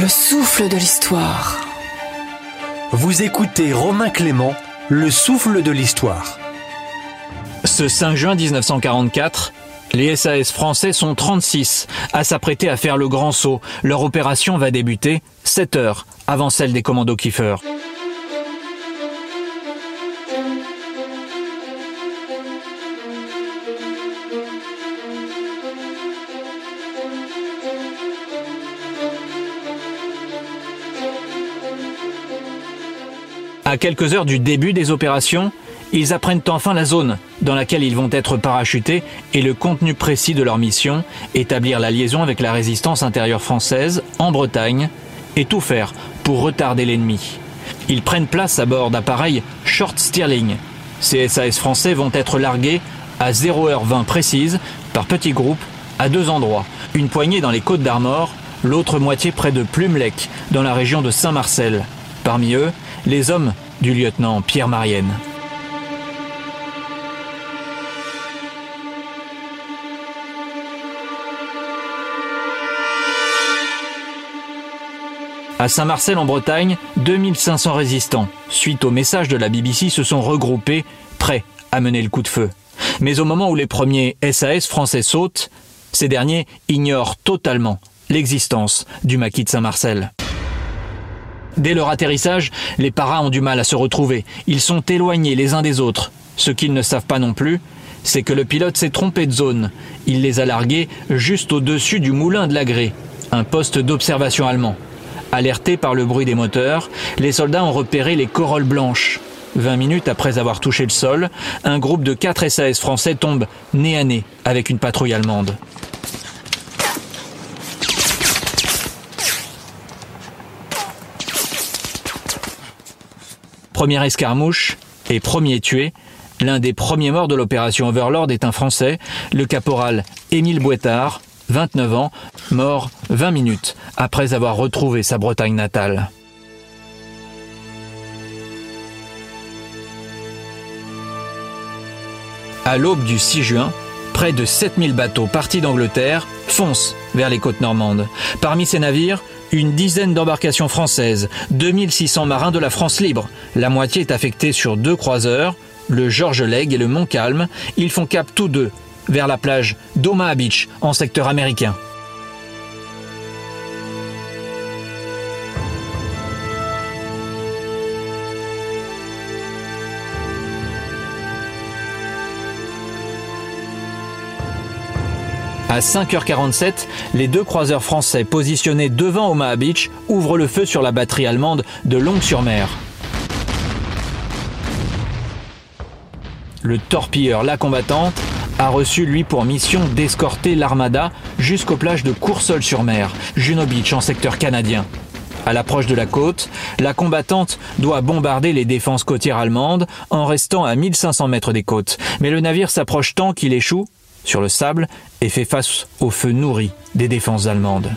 Le souffle de l'histoire. Vous écoutez Romain Clément, Le souffle de l'histoire. Ce 5 juin 1944, les SAS français sont 36 à s'apprêter à faire le grand saut. Leur opération va débuter 7 heures avant celle des commandos Kiefer. À quelques heures du début des opérations, ils apprennent enfin la zone dans laquelle ils vont être parachutés et le contenu précis de leur mission, établir la liaison avec la résistance intérieure française en Bretagne et tout faire pour retarder l'ennemi. Ils prennent place à bord d'appareils Short Stirling. Ces SAS français vont être largués à 0h20 précise par petits groupes à deux endroits. Une poignée dans les côtes d'Armor, l'autre moitié près de Plumelec, dans la région de Saint-Marcel. Parmi eux, les hommes du lieutenant Pierre Marienne. À Saint-Marcel en Bretagne, 2500 résistants, suite au message de la BBC, se sont regroupés, prêts à mener le coup de feu. Mais au moment où les premiers SAS français sautent, ces derniers ignorent totalement l'existence du maquis de Saint-Marcel. Dès leur atterrissage, les paras ont du mal à se retrouver. Ils sont éloignés les uns des autres. Ce qu'ils ne savent pas non plus, c'est que le pilote s'est trompé de zone. Il les a largués juste au-dessus du moulin de l'Agré, un poste d'observation allemand. Alertés par le bruit des moteurs, les soldats ont repéré les corolles blanches. 20 minutes après avoir touché le sol, un groupe de 4 SAS français tombe nez à nez avec une patrouille allemande. Première escarmouche et premier tué, l'un des premiers morts de l'opération Overlord est un Français, le caporal Émile Boitard, 29 ans, mort 20 minutes après avoir retrouvé sa Bretagne natale. À l'aube du 6 juin, près de 7000 bateaux partis d'Angleterre foncent vers les côtes normandes. Parmi ces navires, une dizaine d'embarcations françaises, 2600 marins de la France libre. La moitié est affectée sur deux croiseurs, le George Legge et le Montcalm. Ils font cap tous deux vers la plage d'Omaha Beach en secteur américain. À 5h47, les deux croiseurs français positionnés devant Omaha Beach ouvrent le feu sur la batterie allemande de Longue-sur-Mer. Le torpilleur La Combattante a reçu lui pour mission d'escorter l'armada jusqu'aux plages de Coursol-sur-Mer, Juno Beach en secteur canadien. À l'approche de la côte, la combattante doit bombarder les défenses côtières allemandes en restant à 1500 mètres des côtes. Mais le navire s'approche tant qu'il échoue sur le sable et fait face au feu nourri des défenses allemandes.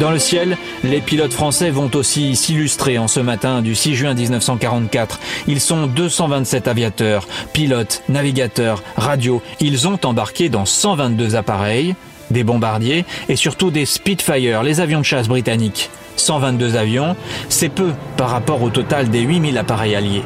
Dans le ciel, les pilotes français vont aussi s'illustrer en ce matin du 6 juin 1944. Ils sont 227 aviateurs, pilotes, navigateurs, radios. Ils ont embarqué dans 122 appareils, des bombardiers et surtout des Spitfire, les avions de chasse britanniques. 122 avions, c'est peu par rapport au total des 8000 appareils alliés.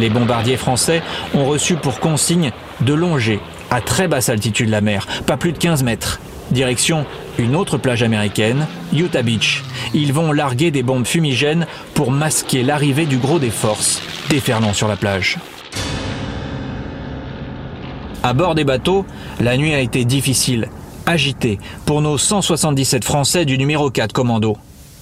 Les bombardiers français ont reçu pour consigne de longer à très basse altitude la mer, pas plus de 15 mètres. Direction une autre plage américaine, Utah Beach. Ils vont larguer des bombes fumigènes pour masquer l'arrivée du gros des forces déferlant sur la plage. À bord des bateaux, la nuit a été difficile, agitée pour nos 177 Français du numéro 4 commando.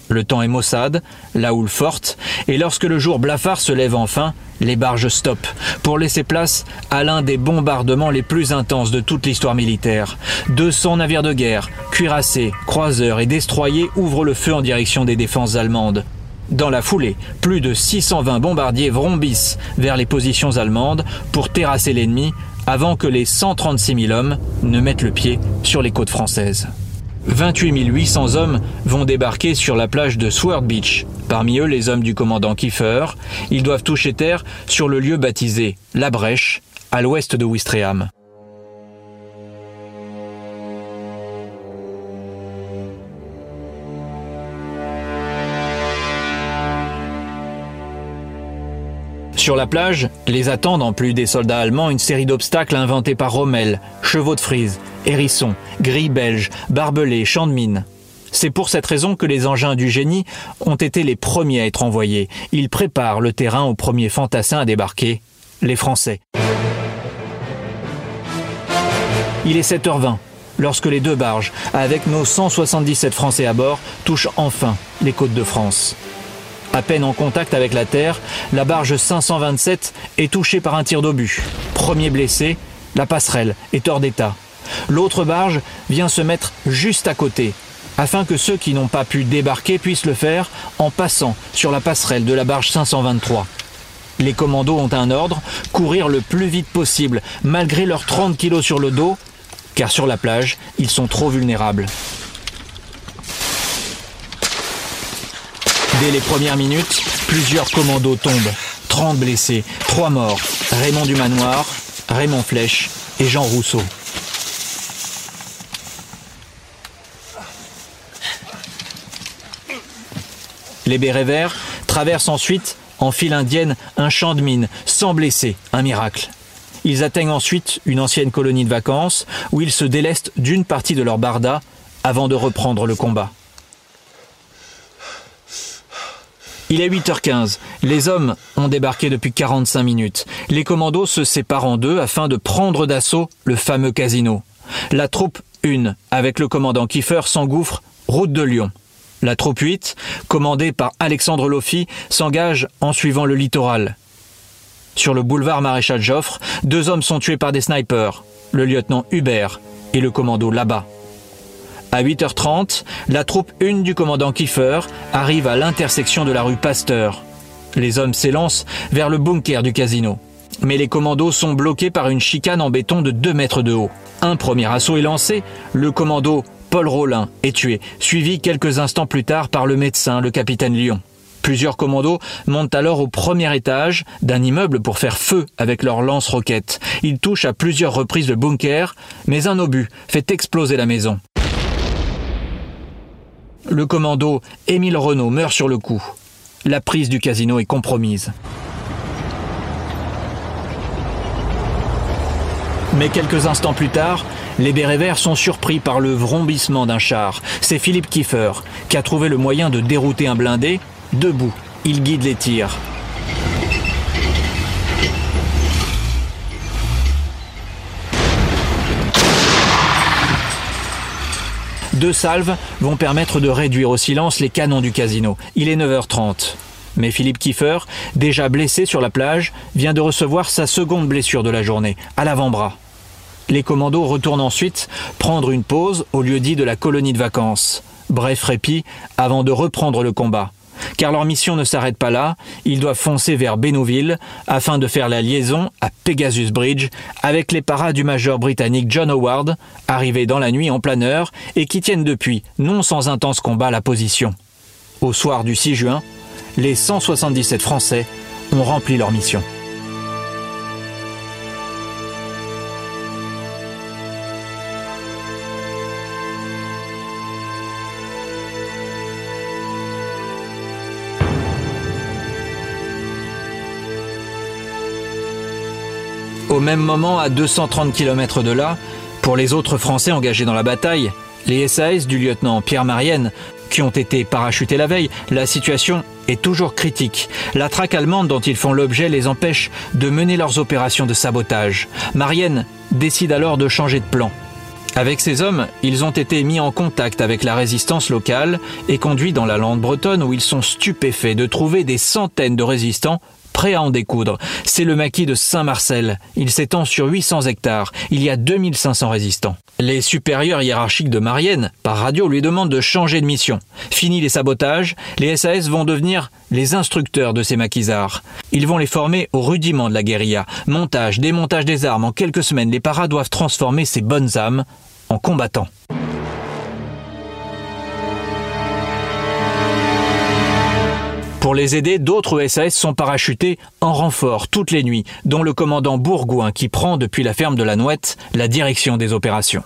Le temps est maussade, la houle forte, et lorsque le jour blafard se lève enfin, les barges stoppent pour laisser place à l'un des bombardements les plus intenses de toute l'histoire militaire. 200 navires de guerre, cuirassés, croiseurs et destroyers ouvrent le feu en direction des défenses allemandes. Dans la foulée, plus de 620 bombardiers vrombissent vers les positions allemandes pour terrasser l'ennemi avant que les 136 000 hommes ne mettent le pied sur les côtes françaises. 28 800 hommes vont débarquer sur la plage de Sword Beach. Parmi eux, les hommes du commandant Kiefer. Ils doivent toucher terre sur le lieu baptisé La Brèche, à l'ouest de Ouistreham. Sur la plage, les attendent en plus des soldats allemands une série d'obstacles inventés par Rommel, chevaux de frise, hérissons, grilles belges, barbelés, champs de mine. C'est pour cette raison que les engins du génie ont été les premiers à être envoyés. Ils préparent le terrain aux premiers fantassins à débarquer, les Français. Il est 7h20 lorsque les deux barges, avec nos 177 Français à bord, touchent enfin les côtes de France. À peine en contact avec la terre, la barge 527 est touchée par un tir d'obus. Premier blessé, la passerelle est hors d'état. L'autre barge vient se mettre juste à côté, afin que ceux qui n'ont pas pu débarquer puissent le faire en passant sur la passerelle de la barge 523. Les commandos ont un ordre, courir le plus vite possible, malgré leurs 30 kilos sur le dos, car sur la plage, ils sont trop vulnérables. Dès les premières minutes, plusieurs commandos tombent. 30 blessés, 3 morts. Raymond du Manoir, Raymond Flèche et Jean Rousseau. Les bérets verts traversent ensuite, en file indienne, un champ de mine, sans blessés, un miracle. Ils atteignent ensuite une ancienne colonie de vacances, où ils se délestent d'une partie de leur barda avant de reprendre le combat. Il est 8h15. Les hommes ont débarqué depuis 45 minutes. Les commandos se séparent en deux afin de prendre d'assaut le fameux casino. La troupe 1, avec le commandant Kiefer, s'engouffre route de Lyon. La troupe 8, commandée par Alexandre Lofi, s'engage en suivant le littoral. Sur le boulevard Maréchal Joffre, deux hommes sont tués par des snipers, le lieutenant Hubert et le commando là-bas. À 8h30, la troupe 1 du commandant Kiefer arrive à l'intersection de la rue Pasteur. Les hommes s'élancent vers le bunker du casino. Mais les commandos sont bloqués par une chicane en béton de 2 mètres de haut. Un premier assaut est lancé, le commando Paul Rollin est tué, suivi quelques instants plus tard par le médecin, le capitaine Lyon. Plusieurs commandos montent alors au premier étage d'un immeuble pour faire feu avec leurs lance-roquettes. Ils touchent à plusieurs reprises le bunker, mais un obus fait exploser la maison. Le commando Émile Renault meurt sur le coup. La prise du casino est compromise. Mais quelques instants plus tard, les bérets verts sont surpris par le vrombissement d'un char. C'est Philippe Kiefer qui a trouvé le moyen de dérouter un blindé. Debout, il guide les tirs. Deux salves vont permettre de réduire au silence les canons du casino. Il est 9h30. Mais Philippe Kiefer, déjà blessé sur la plage, vient de recevoir sa seconde blessure de la journée, à l'avant-bras. Les commandos retournent ensuite prendre une pause au lieu dit de la colonie de vacances. Bref répit avant de reprendre le combat. Car leur mission ne s'arrête pas là, ils doivent foncer vers Bénouville afin de faire la liaison à Pegasus Bridge avec les paras du major britannique John Howard, arrivés dans la nuit en planeur et qui tiennent depuis, non sans intense combat, la position. Au soir du 6 juin, les 177 Français ont rempli leur mission. Même moment, à 230 km de là, pour les autres Français engagés dans la bataille, les SAS du lieutenant Pierre Marienne, qui ont été parachutés la veille, la situation est toujours critique. La traque allemande dont ils font l'objet les empêche de mener leurs opérations de sabotage. Marienne décide alors de changer de plan. Avec ces hommes, ils ont été mis en contact avec la résistance locale et conduits dans la lande bretonne où ils sont stupéfaits de trouver des centaines de résistants prêt à en découdre. C'est le maquis de Saint-Marcel. Il s'étend sur 800 hectares. Il y a 2500 résistants. Les supérieurs hiérarchiques de Marienne, par radio, lui demandent de changer de mission. Fini les sabotages, les SAS vont devenir les instructeurs de ces maquisards. Ils vont les former au rudiment de la guérilla. Montage, démontage des armes. En quelques semaines, les paras doivent transformer ces bonnes âmes en combattants. Pour les aider, d'autres SAS sont parachutés en renfort toutes les nuits, dont le commandant Bourgoin qui prend depuis la ferme de la Nouette la direction des opérations.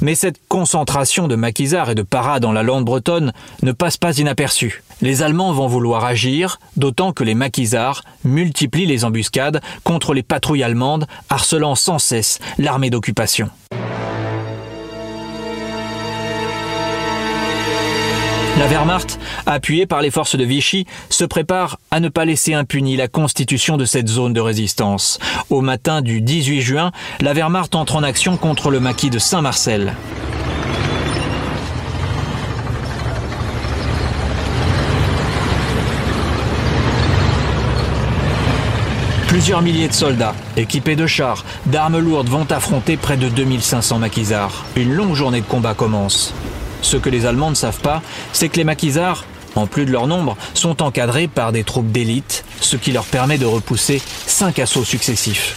Mais cette concentration de maquisards et de paras dans la lande bretonne ne passe pas inaperçue. Les Allemands vont vouloir agir, d'autant que les maquisards multiplient les embuscades contre les patrouilles allemandes, harcelant sans cesse l'armée d'occupation. La Wehrmacht, appuyée par les forces de Vichy, se prépare à ne pas laisser impunie la constitution de cette zone de résistance. Au matin du 18 juin, la Wehrmacht entre en action contre le maquis de Saint-Marcel. Plusieurs milliers de soldats, équipés de chars, d'armes lourdes, vont affronter près de 2500 maquisards. Une longue journée de combat commence. Ce que les Allemands ne savent pas, c'est que les maquisards, en plus de leur nombre, sont encadrés par des troupes d'élite, ce qui leur permet de repousser cinq assauts successifs.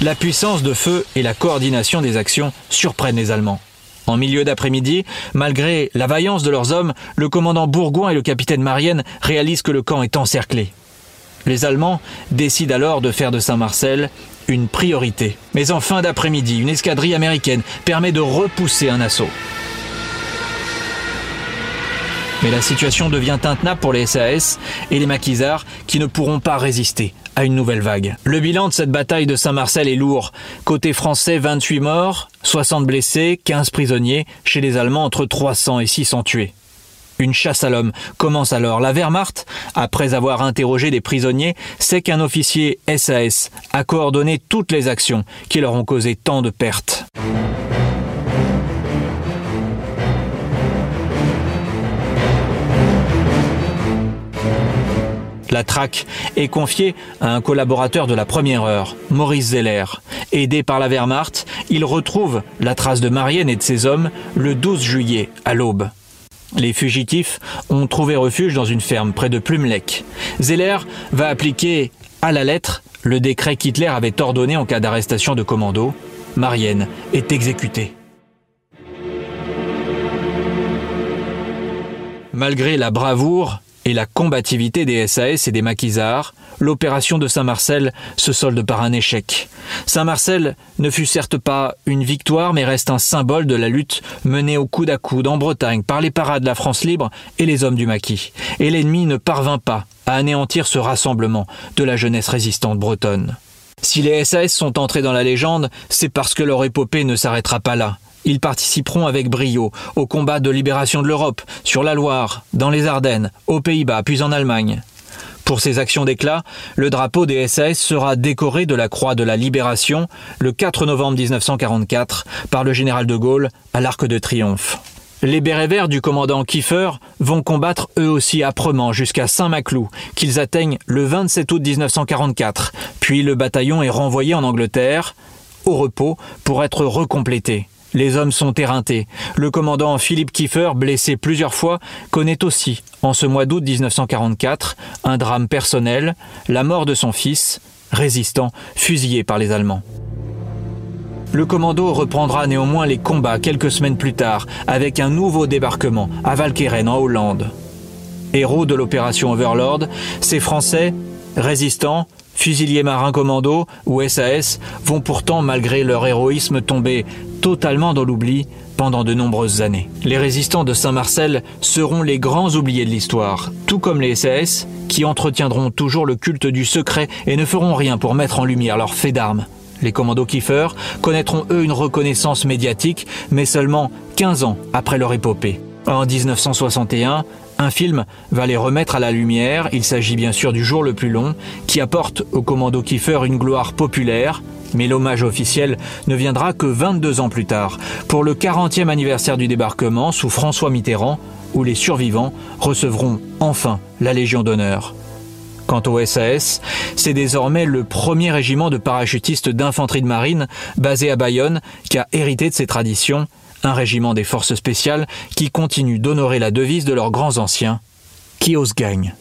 La puissance de feu et la coordination des actions surprennent les Allemands. En milieu d'après-midi, malgré la vaillance de leurs hommes, le commandant Bourgoin et le capitaine Marienne réalisent que le camp est encerclé. Les Allemands décident alors de faire de Saint-Marcel une priorité. Mais en fin d'après-midi, une escadrille américaine permet de repousser un assaut. Mais la situation devient intenable pour les SAS et les maquisards qui ne pourront pas résister à une nouvelle vague. Le bilan de cette bataille de Saint-Marcel est lourd. Côté français, 28 morts, 60 blessés, 15 prisonniers. Chez les Allemands, entre 300 et 600 tués. Une chasse à l'homme commence alors. La Wehrmacht, après avoir interrogé des prisonniers, sait qu'un officier SAS a coordonné toutes les actions qui leur ont causé tant de pertes. La traque est confiée à un collaborateur de la première heure, Maurice Zeller. Aidé par la Wehrmacht, il retrouve la trace de Marianne et de ses hommes le 12 juillet à l'aube. Les fugitifs ont trouvé refuge dans une ferme près de Plumelec. Zeller va appliquer à la lettre le décret qu'Hitler avait ordonné en cas d'arrestation de commando. Marianne est exécutée. Malgré la bravoure et la combativité des SAS et des maquisards, l'opération de Saint-Marcel se solde par un échec. Saint-Marcel ne fut certes pas une victoire, mais reste un symbole de la lutte menée au coude à coude en Bretagne par les parades de la France libre et les hommes du maquis. Et l'ennemi ne parvint pas à anéantir ce rassemblement de la jeunesse résistante bretonne. Si les SAS sont entrés dans la légende, c'est parce que leur épopée ne s'arrêtera pas là. Ils participeront avec brio au combat de libération de l'Europe, sur la Loire, dans les Ardennes, aux Pays-Bas, puis en Allemagne. Pour ces actions d'éclat, le drapeau des SAS sera décoré de la Croix de la Libération le 4 novembre 1944 par le général de Gaulle à l'Arc de Triomphe. Les bérets verts du commandant Kiefer vont combattre eux aussi âprement jusqu'à Saint-Maclou, qu'ils atteignent le 27 août 1944. Puis le bataillon est renvoyé en Angleterre, au repos, pour être recomplété. Les hommes sont éreintés. Le commandant Philippe Kiefer, blessé plusieurs fois, connaît aussi, en ce mois d'août 1944, un drame personnel, la mort de son fils, résistant, fusillé par les Allemands. Le commando reprendra néanmoins les combats quelques semaines plus tard avec un nouveau débarquement à Valkeren en Hollande. Héros de l'opération Overlord, ces Français, résistants, Fusiliers marins commando ou SAS vont pourtant, malgré leur héroïsme, tomber totalement dans l'oubli pendant de nombreuses années. Les résistants de Saint-Marcel seront les grands oubliés de l'histoire, tout comme les SAS, qui entretiendront toujours le culte du secret et ne feront rien pour mettre en lumière leurs faits d'armes. Les commandos Kiefer connaîtront eux une reconnaissance médiatique, mais seulement 15 ans après leur épopée. En 1961, Un film va les remettre à la lumière, il s'agit bien sûr du jour le plus long, qui apporte au commando Kiefer une gloire populaire, mais l'hommage officiel ne viendra que 22 ans plus tard, pour le 40e anniversaire du débarquement sous François Mitterrand, où les survivants recevront enfin la Légion d'honneur. Quant au SAS, c'est désormais le premier régiment de parachutistes d'infanterie de marine basé à Bayonne qui a hérité de ces traditions, un régiment des forces spéciales qui continue d'honorer la devise de leurs grands anciens, qui ose gagne?